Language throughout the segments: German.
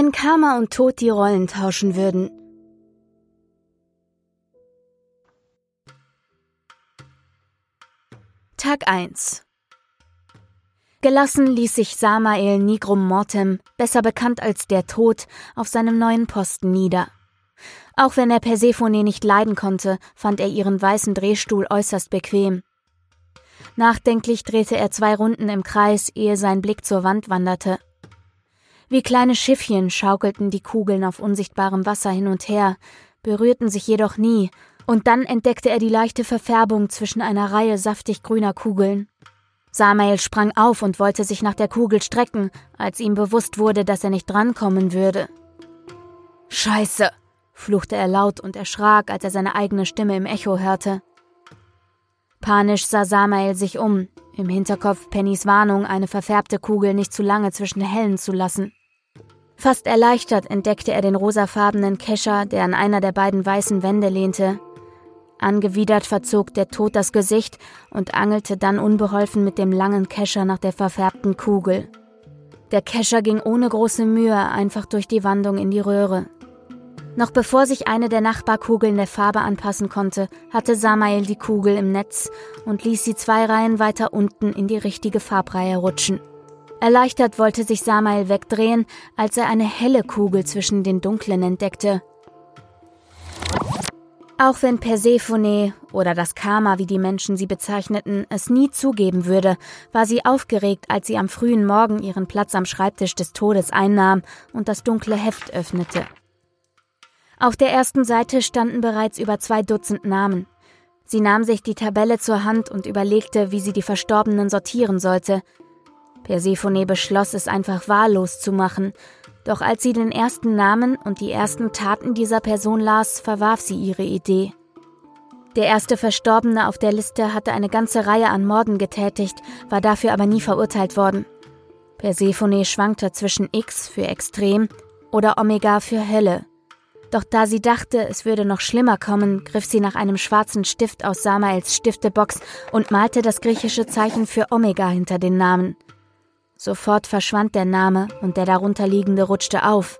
Wenn Karma und Tod die Rollen tauschen würden. Tag 1 Gelassen ließ sich Samael Nigrum Mortem, besser bekannt als der Tod, auf seinem neuen Posten nieder. Auch wenn er Persephone nicht leiden konnte, fand er ihren weißen Drehstuhl äußerst bequem. Nachdenklich drehte er zwei Runden im Kreis, ehe sein Blick zur Wand wanderte. Wie kleine Schiffchen schaukelten die Kugeln auf unsichtbarem Wasser hin und her, berührten sich jedoch nie, und dann entdeckte er die leichte Verfärbung zwischen einer Reihe saftig grüner Kugeln. Samael sprang auf und wollte sich nach der Kugel strecken, als ihm bewusst wurde, dass er nicht drankommen würde. Scheiße, fluchte er laut und erschrak, als er seine eigene Stimme im Echo hörte. Panisch sah Samael sich um, im Hinterkopf Pennys Warnung, eine verfärbte Kugel nicht zu lange zwischen hellen zu lassen. Fast erleichtert entdeckte er den rosafarbenen Kescher, der an einer der beiden weißen Wände lehnte, Angewidert verzog der Tod das Gesicht und angelte dann unbeholfen mit dem langen Kescher nach der verfärbten Kugel. Der Kescher ging ohne große Mühe einfach durch die Wandung in die Röhre. Noch bevor sich eine der Nachbarkugeln der Farbe anpassen konnte, hatte Samael die Kugel im Netz und ließ sie zwei Reihen weiter unten in die richtige Farbreihe rutschen. Erleichtert wollte sich Samael wegdrehen, als er eine helle Kugel zwischen den dunklen entdeckte. Auch wenn Persephone oder das Karma, wie die Menschen sie bezeichneten, es nie zugeben würde, war sie aufgeregt, als sie am frühen Morgen ihren Platz am Schreibtisch des Todes einnahm und das dunkle Heft öffnete. Auf der ersten Seite standen bereits über zwei Dutzend Namen. Sie nahm sich die Tabelle zur Hand und überlegte, wie sie die Verstorbenen sortieren sollte. Persephone beschloss, es einfach wahllos zu machen doch als sie den ersten Namen und die ersten Taten dieser Person las, verwarf sie ihre Idee. Der erste Verstorbene auf der Liste hatte eine ganze Reihe an Morden getätigt, war dafür aber nie verurteilt worden. Persephone schwankte zwischen X für extrem oder Omega für Hölle. Doch da sie dachte, es würde noch schlimmer kommen, griff sie nach einem schwarzen Stift aus Samaels Stiftebox und malte das griechische Zeichen für Omega hinter den Namen. Sofort verschwand der Name und der darunterliegende rutschte auf.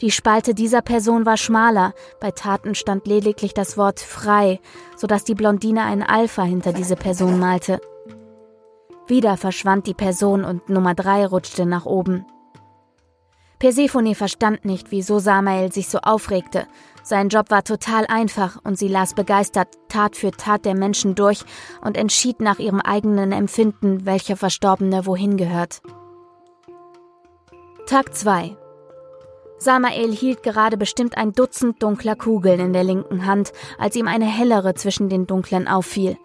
Die Spalte dieser Person war schmaler, bei Taten stand lediglich das Wort frei, sodass die Blondine ein Alpha hinter diese Person malte. Wieder verschwand die Person und Nummer drei rutschte nach oben. Persephone verstand nicht, wieso Samael sich so aufregte. Sein Job war total einfach und sie las begeistert Tat für Tat der Menschen durch und entschied nach ihrem eigenen Empfinden, welcher Verstorbene wohin gehört. Tag 2 Samael hielt gerade bestimmt ein Dutzend dunkler Kugeln in der linken Hand, als ihm eine hellere zwischen den dunklen auffiel.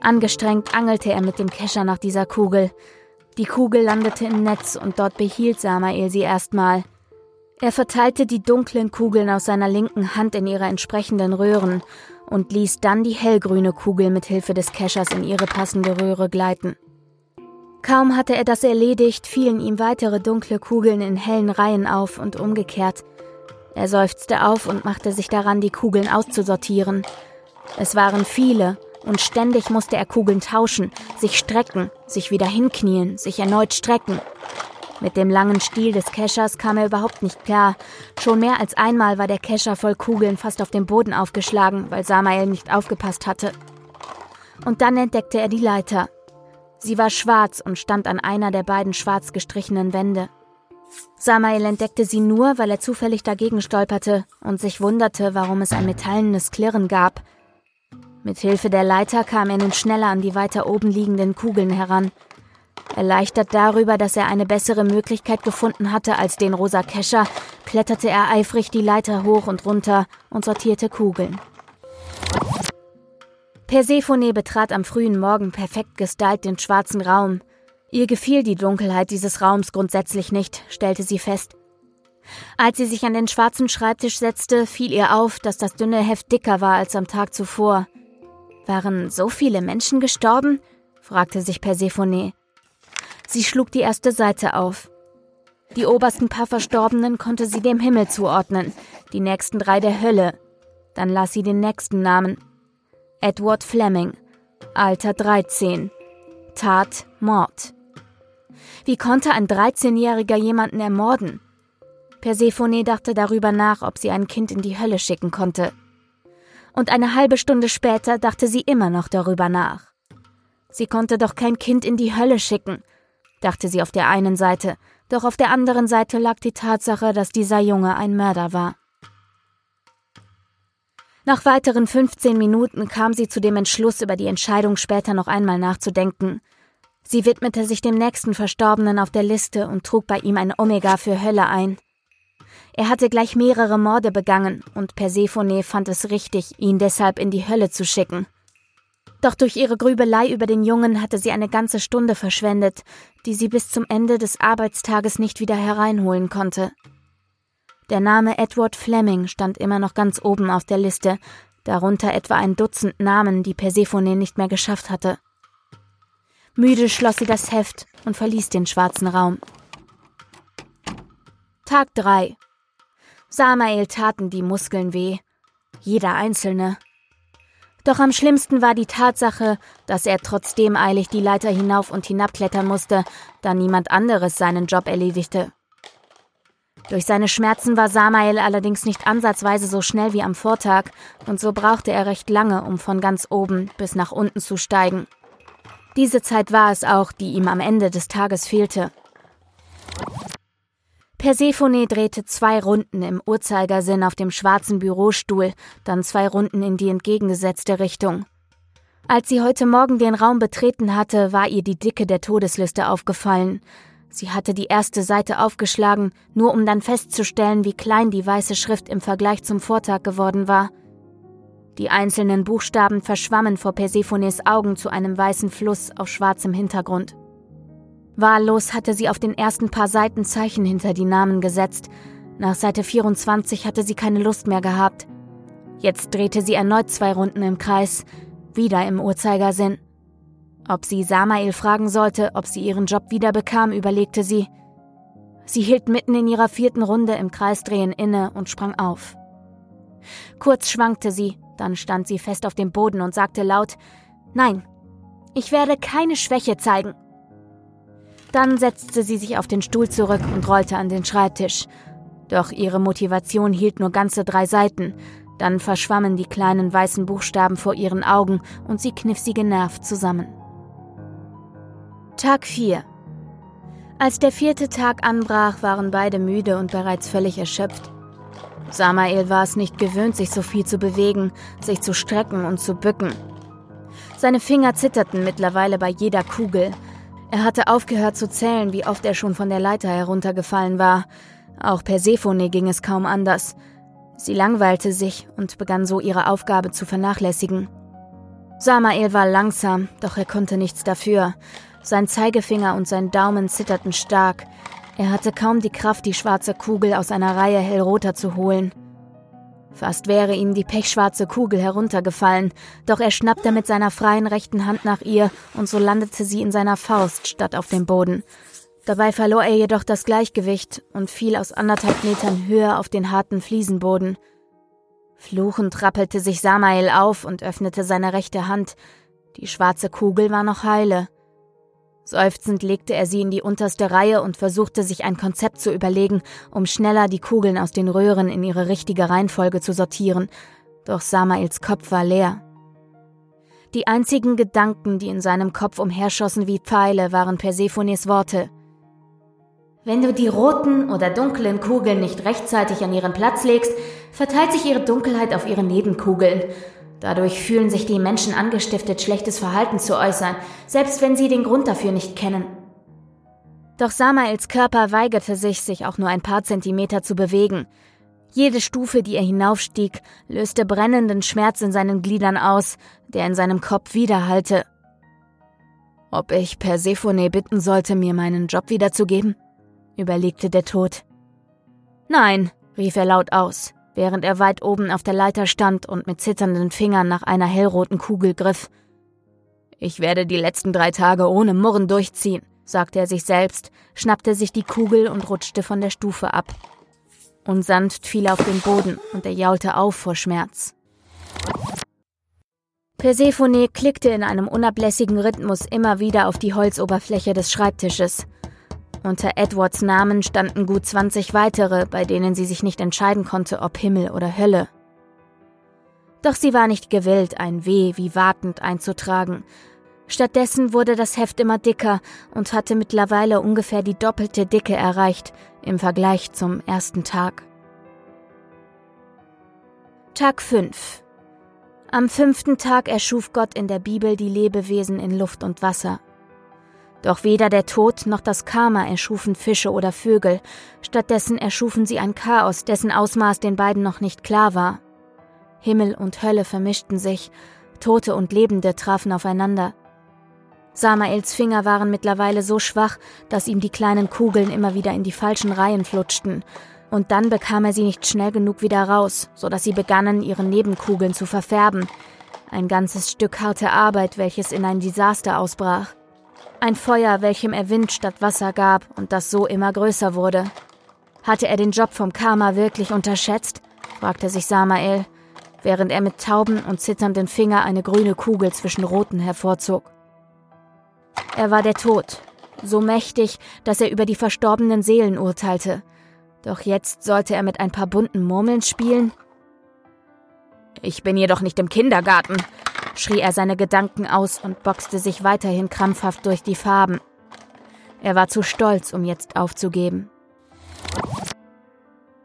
Angestrengt angelte er mit dem Kescher nach dieser Kugel. Die Kugel landete im Netz und dort behielt Samael sie erstmal. Er verteilte die dunklen Kugeln aus seiner linken Hand in ihre entsprechenden Röhren und ließ dann die hellgrüne Kugel mit Hilfe des Keschers in ihre passende Röhre gleiten. Kaum hatte er das erledigt, fielen ihm weitere dunkle Kugeln in hellen Reihen auf und umgekehrt. Er seufzte auf und machte sich daran, die Kugeln auszusortieren. Es waren viele, und ständig musste er Kugeln tauschen, sich strecken, sich wieder hinknien, sich erneut strecken. Mit dem langen Stiel des Keschers kam er überhaupt nicht klar. Schon mehr als einmal war der Kescher voll Kugeln fast auf dem Boden aufgeschlagen, weil Samael nicht aufgepasst hatte. Und dann entdeckte er die Leiter. Sie war schwarz und stand an einer der beiden schwarz gestrichenen Wände. Samael entdeckte sie nur, weil er zufällig dagegen stolperte und sich wunderte, warum es ein metallenes Klirren gab, mit Hilfe der Leiter kam er nun schneller an die weiter oben liegenden Kugeln heran. Erleichtert darüber, dass er eine bessere Möglichkeit gefunden hatte als den rosa Kescher, kletterte er eifrig die Leiter hoch und runter und sortierte Kugeln. Persephone betrat am frühen Morgen perfekt gestylt den schwarzen Raum. Ihr gefiel die Dunkelheit dieses Raums grundsätzlich nicht, stellte sie fest. Als sie sich an den schwarzen Schreibtisch setzte, fiel ihr auf, dass das dünne Heft dicker war als am Tag zuvor. Waren so viele Menschen gestorben? fragte sich Persephone. Sie schlug die erste Seite auf. Die obersten paar Verstorbenen konnte sie dem Himmel zuordnen, die nächsten drei der Hölle. Dann las sie den nächsten Namen. Edward Fleming, Alter 13. Tat Mord. Wie konnte ein 13-Jähriger jemanden ermorden? Persephone dachte darüber nach, ob sie ein Kind in die Hölle schicken konnte. Und eine halbe Stunde später dachte sie immer noch darüber nach. Sie konnte doch kein Kind in die Hölle schicken, dachte sie auf der einen Seite, doch auf der anderen Seite lag die Tatsache, dass dieser Junge ein Mörder war. Nach weiteren 15 Minuten kam sie zu dem Entschluss, über die Entscheidung später noch einmal nachzudenken. Sie widmete sich dem nächsten Verstorbenen auf der Liste und trug bei ihm ein Omega für Hölle ein. Er hatte gleich mehrere Morde begangen und Persephone fand es richtig, ihn deshalb in die Hölle zu schicken. Doch durch ihre Grübelei über den Jungen hatte sie eine ganze Stunde verschwendet, die sie bis zum Ende des Arbeitstages nicht wieder hereinholen konnte. Der Name Edward Fleming stand immer noch ganz oben auf der Liste, darunter etwa ein Dutzend Namen, die Persephone nicht mehr geschafft hatte. Müde schloss sie das Heft und verließ den schwarzen Raum. Tag 3 Samael taten die Muskeln weh. Jeder einzelne. Doch am schlimmsten war die Tatsache, dass er trotzdem eilig die Leiter hinauf und hinabklettern musste, da niemand anderes seinen Job erledigte. Durch seine Schmerzen war Samael allerdings nicht ansatzweise so schnell wie am Vortag, und so brauchte er recht lange, um von ganz oben bis nach unten zu steigen. Diese Zeit war es auch, die ihm am Ende des Tages fehlte. Persephone drehte zwei Runden im Uhrzeigersinn auf dem schwarzen Bürostuhl, dann zwei Runden in die entgegengesetzte Richtung. Als sie heute Morgen den Raum betreten hatte, war ihr die Dicke der Todesliste aufgefallen. Sie hatte die erste Seite aufgeschlagen, nur um dann festzustellen, wie klein die weiße Schrift im Vergleich zum Vortag geworden war. Die einzelnen Buchstaben verschwammen vor Persephones Augen zu einem weißen Fluss auf schwarzem Hintergrund. Wahllos hatte sie auf den ersten paar Seiten Zeichen hinter die Namen gesetzt. Nach Seite 24 hatte sie keine Lust mehr gehabt. Jetzt drehte sie erneut zwei Runden im Kreis, wieder im Uhrzeigersinn. Ob sie Samael fragen sollte, ob sie ihren Job wiederbekam, überlegte sie. Sie hielt mitten in ihrer vierten Runde im Kreisdrehen inne und sprang auf. Kurz schwankte sie, dann stand sie fest auf dem Boden und sagte laut Nein, ich werde keine Schwäche zeigen. Dann setzte sie sich auf den Stuhl zurück und rollte an den Schreibtisch. Doch ihre Motivation hielt nur ganze drei Seiten. Dann verschwammen die kleinen weißen Buchstaben vor ihren Augen und sie kniff sie genervt zusammen. Tag 4 Als der vierte Tag anbrach, waren beide müde und bereits völlig erschöpft. Samael war es nicht gewöhnt, sich so viel zu bewegen, sich zu strecken und zu bücken. Seine Finger zitterten mittlerweile bei jeder Kugel. Er hatte aufgehört zu zählen, wie oft er schon von der Leiter heruntergefallen war. Auch Persephone ging es kaum anders. Sie langweilte sich und begann so ihre Aufgabe zu vernachlässigen. Samael war langsam, doch er konnte nichts dafür. Sein Zeigefinger und sein Daumen zitterten stark. Er hatte kaum die Kraft, die schwarze Kugel aus einer Reihe hellroter zu holen. Fast wäre ihm die pechschwarze Kugel heruntergefallen, doch er schnappte mit seiner freien rechten Hand nach ihr, und so landete sie in seiner Faust statt auf dem Boden. Dabei verlor er jedoch das Gleichgewicht und fiel aus anderthalb Metern Höhe auf den harten Fliesenboden. Fluchend rappelte sich Samael auf und öffnete seine rechte Hand. Die schwarze Kugel war noch heile. Seufzend legte er sie in die unterste Reihe und versuchte sich ein Konzept zu überlegen, um schneller die Kugeln aus den Röhren in ihre richtige Reihenfolge zu sortieren. Doch Samaels Kopf war leer. Die einzigen Gedanken, die in seinem Kopf umherschossen wie Pfeile, waren Persephones Worte. Wenn du die roten oder dunklen Kugeln nicht rechtzeitig an ihren Platz legst, verteilt sich ihre Dunkelheit auf ihre Nebenkugeln Dadurch fühlen sich die Menschen angestiftet, schlechtes Verhalten zu äußern, selbst wenn sie den Grund dafür nicht kennen. Doch Samaels Körper weigerte sich, sich auch nur ein paar Zentimeter zu bewegen. Jede Stufe, die er hinaufstieg, löste brennenden Schmerz in seinen Gliedern aus, der in seinem Kopf widerhallte. Ob ich Persephone bitten sollte, mir meinen Job wiederzugeben? überlegte der Tod. Nein, rief er laut aus während er weit oben auf der Leiter stand und mit zitternden Fingern nach einer hellroten Kugel griff. Ich werde die letzten drei Tage ohne Murren durchziehen, sagte er sich selbst, schnappte sich die Kugel und rutschte von der Stufe ab. Unsanft fiel er auf den Boden und er jaulte auf vor Schmerz. Persephone klickte in einem unablässigen Rhythmus immer wieder auf die Holzoberfläche des Schreibtisches. Unter Edwards Namen standen gut 20 weitere, bei denen sie sich nicht entscheiden konnte, ob Himmel oder Hölle. Doch sie war nicht gewillt, ein W wie wartend einzutragen. Stattdessen wurde das Heft immer dicker und hatte mittlerweile ungefähr die doppelte Dicke erreicht im Vergleich zum ersten Tag. Tag 5 Am fünften Tag erschuf Gott in der Bibel die Lebewesen in Luft und Wasser. Doch weder der Tod noch das Karma erschufen Fische oder Vögel, stattdessen erschufen sie ein Chaos, dessen Ausmaß den beiden noch nicht klar war. Himmel und Hölle vermischten sich, Tote und Lebende trafen aufeinander. Samaels Finger waren mittlerweile so schwach, dass ihm die kleinen Kugeln immer wieder in die falschen Reihen flutschten, und dann bekam er sie nicht schnell genug wieder raus, so dass sie begannen, ihre Nebenkugeln zu verfärben. Ein ganzes Stück harte Arbeit, welches in ein Desaster ausbrach. Ein Feuer, welchem er Wind statt Wasser gab und das so immer größer wurde. Hatte er den Job vom Karma wirklich unterschätzt? fragte sich Samael, während er mit tauben und zitternden Finger eine grüne Kugel zwischen roten hervorzog. Er war der Tod, so mächtig, dass er über die verstorbenen Seelen urteilte – doch jetzt sollte er mit ein paar bunten Murmeln spielen? Ich bin jedoch nicht im Kindergarten, schrie er seine Gedanken aus und boxte sich weiterhin krampfhaft durch die Farben. Er war zu stolz, um jetzt aufzugeben.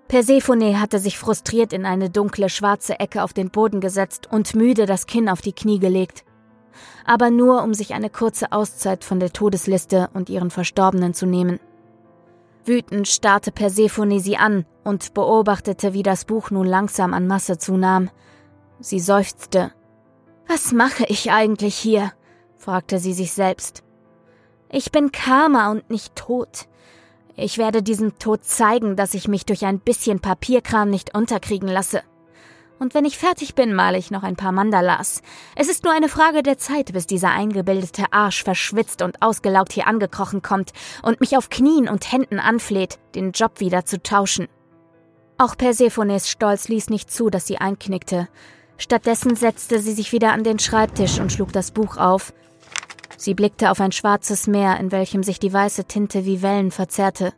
Persephone hatte sich frustriert in eine dunkle schwarze Ecke auf den Boden gesetzt und müde das Kinn auf die Knie gelegt. Aber nur, um sich eine kurze Auszeit von der Todesliste und ihren Verstorbenen zu nehmen. Wütend starrte Persephone sie an und beobachtete, wie das Buch nun langsam an Masse zunahm. Sie seufzte. Was mache ich eigentlich hier? fragte sie sich selbst. Ich bin Karma und nicht tot. Ich werde diesem Tod zeigen, dass ich mich durch ein bisschen Papierkram nicht unterkriegen lasse. Und wenn ich fertig bin, male ich noch ein paar Mandalas. Es ist nur eine Frage der Zeit, bis dieser eingebildete Arsch verschwitzt und ausgelaugt hier angekrochen kommt und mich auf Knien und Händen anfleht, den Job wieder zu tauschen. Auch Persephones Stolz ließ nicht zu, dass sie einknickte. Stattdessen setzte sie sich wieder an den Schreibtisch und schlug das Buch auf. Sie blickte auf ein schwarzes Meer, in welchem sich die weiße Tinte wie Wellen verzerrte.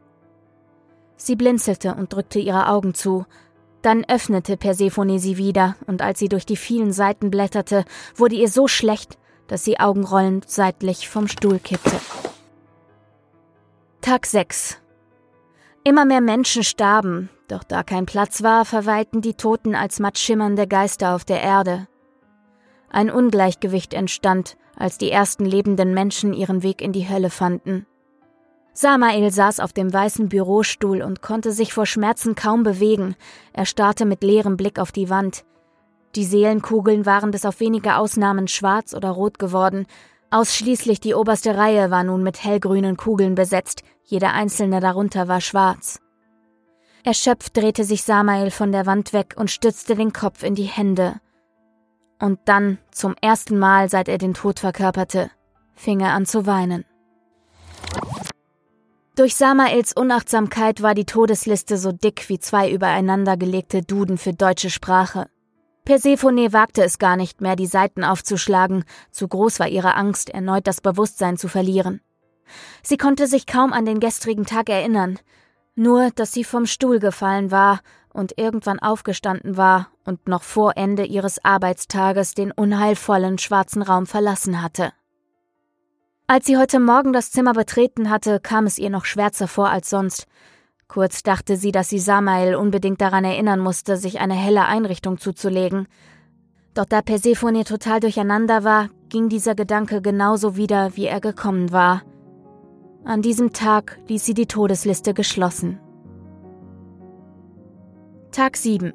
Sie blinzelte und drückte ihre Augen zu, dann öffnete Persephone sie wieder, und als sie durch die vielen Seiten blätterte, wurde ihr so schlecht, dass sie augenrollend seitlich vom Stuhl kippte. Tag 6 Immer mehr Menschen starben, doch da kein Platz war, verweilten die Toten als mattschimmernde Geister auf der Erde. Ein Ungleichgewicht entstand, als die ersten lebenden Menschen ihren Weg in die Hölle fanden. Samael saß auf dem weißen Bürostuhl und konnte sich vor Schmerzen kaum bewegen. Er starrte mit leerem Blick auf die Wand. Die Seelenkugeln waren bis auf wenige Ausnahmen schwarz oder rot geworden. Ausschließlich die oberste Reihe war nun mit hellgrünen Kugeln besetzt, jede einzelne darunter war schwarz. Erschöpft drehte sich Samael von der Wand weg und stützte den Kopf in die Hände. Und dann, zum ersten Mal seit er den Tod verkörperte, fing er an zu weinen. Durch Samaels Unachtsamkeit war die Todesliste so dick wie zwei übereinander gelegte Duden für deutsche Sprache. Persephone wagte es gar nicht mehr, die Seiten aufzuschlagen, zu groß war ihre Angst, erneut das Bewusstsein zu verlieren. Sie konnte sich kaum an den gestrigen Tag erinnern, nur dass sie vom Stuhl gefallen war und irgendwann aufgestanden war und noch vor Ende ihres Arbeitstages den unheilvollen schwarzen Raum verlassen hatte. Als sie heute Morgen das Zimmer betreten hatte, kam es ihr noch schwärzer vor als sonst. Kurz dachte sie, dass sie Samael unbedingt daran erinnern musste, sich eine helle Einrichtung zuzulegen. Doch da Persephone total durcheinander war, ging dieser Gedanke genauso wieder, wie er gekommen war. An diesem Tag ließ sie die Todesliste geschlossen. Tag 7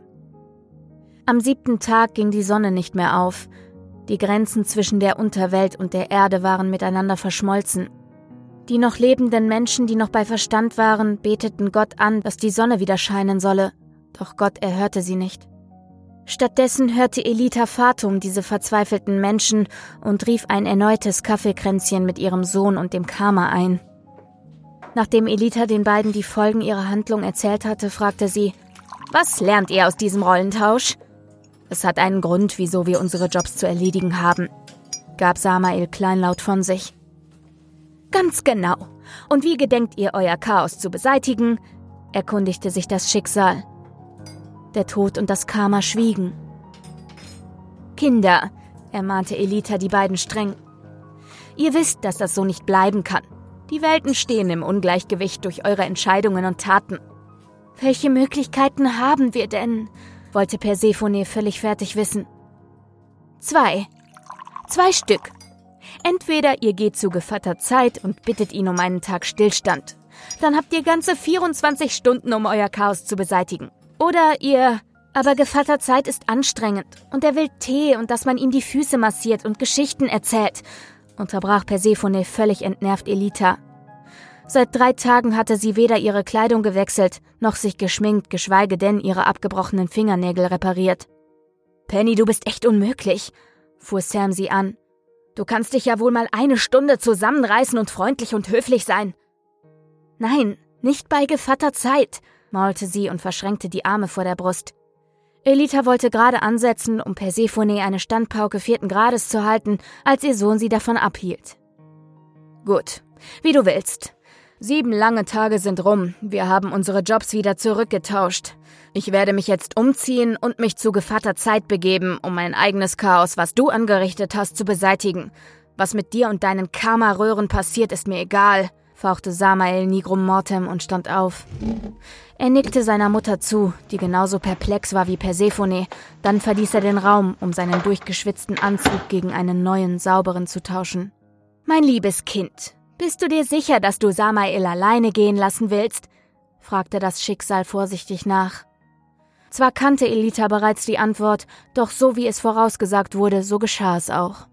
Am siebten Tag ging die Sonne nicht mehr auf, die Grenzen zwischen der Unterwelt und der Erde waren miteinander verschmolzen. Die noch lebenden Menschen, die noch bei Verstand waren, beteten Gott an, dass die Sonne wieder scheinen solle, doch Gott erhörte sie nicht. Stattdessen hörte Elita Fatum diese verzweifelten Menschen und rief ein erneutes Kaffeekränzchen mit ihrem Sohn und dem Karma ein. Nachdem Elita den beiden die Folgen ihrer Handlung erzählt hatte, fragte sie, Was lernt ihr aus diesem Rollentausch? Es hat einen Grund, wieso wir unsere Jobs zu erledigen haben, gab Samael kleinlaut von sich. Ganz genau. Und wie gedenkt ihr euer Chaos zu beseitigen? erkundigte sich das Schicksal. Der Tod und das Karma schwiegen. Kinder, ermahnte Elita die beiden streng. Ihr wisst, dass das so nicht bleiben kann. Die Welten stehen im Ungleichgewicht durch eure Entscheidungen und Taten. Welche Möglichkeiten haben wir denn? wollte Persephone völlig fertig wissen. Zwei. Zwei Stück. Entweder ihr geht zu Gevatter Zeit und bittet ihn um einen Tag Stillstand. Dann habt ihr ganze 24 Stunden, um euer Chaos zu beseitigen. Oder ihr... Aber Gevatter Zeit ist anstrengend und er will Tee und dass man ihm die Füße massiert und Geschichten erzählt, unterbrach Persephone völlig entnervt Elita. Seit drei Tagen hatte sie weder ihre Kleidung gewechselt, noch sich geschminkt, geschweige denn ihre abgebrochenen Fingernägel repariert. Penny, du bist echt unmöglich, fuhr Sam sie an. Du kannst dich ja wohl mal eine Stunde zusammenreißen und freundlich und höflich sein. Nein, nicht bei Gevatter Zeit, maulte sie und verschränkte die Arme vor der Brust. Elita wollte gerade ansetzen, um Persephone eine Standpauke vierten Grades zu halten, als ihr Sohn sie davon abhielt. Gut, wie du willst. Sieben lange Tage sind rum, wir haben unsere Jobs wieder zurückgetauscht. Ich werde mich jetzt umziehen und mich zu Gevatter Zeit begeben, um mein eigenes Chaos, was du angerichtet hast, zu beseitigen. Was mit dir und deinen Karma-Röhren passiert, ist mir egal, fauchte Samael nigrum mortem und stand auf. Er nickte seiner Mutter zu, die genauso perplex war wie Persephone, dann verließ er den Raum, um seinen durchgeschwitzten Anzug gegen einen neuen, sauberen zu tauschen. Mein liebes Kind, bist du dir sicher, dass du Samael alleine gehen lassen willst? fragte das Schicksal vorsichtig nach. Zwar kannte Elita bereits die Antwort, doch so wie es vorausgesagt wurde, so geschah es auch.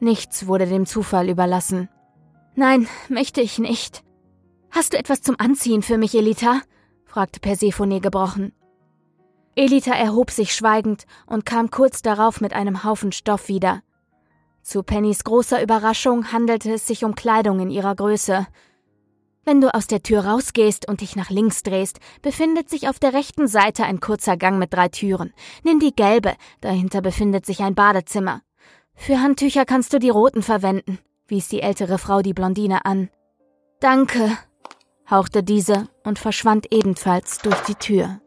Nichts wurde dem Zufall überlassen. Nein, möchte ich nicht. Hast du etwas zum Anziehen für mich, Elita? fragte Persephone gebrochen. Elita erhob sich schweigend und kam kurz darauf mit einem Haufen Stoff wieder. Zu Pennys großer Überraschung handelte es sich um Kleidung in ihrer Größe. Wenn du aus der Tür rausgehst und dich nach links drehst, befindet sich auf der rechten Seite ein kurzer Gang mit drei Türen. Nimm die gelbe, dahinter befindet sich ein Badezimmer. Für Handtücher kannst du die roten verwenden, wies die ältere Frau die Blondine an. Danke, hauchte diese und verschwand ebenfalls durch die Tür.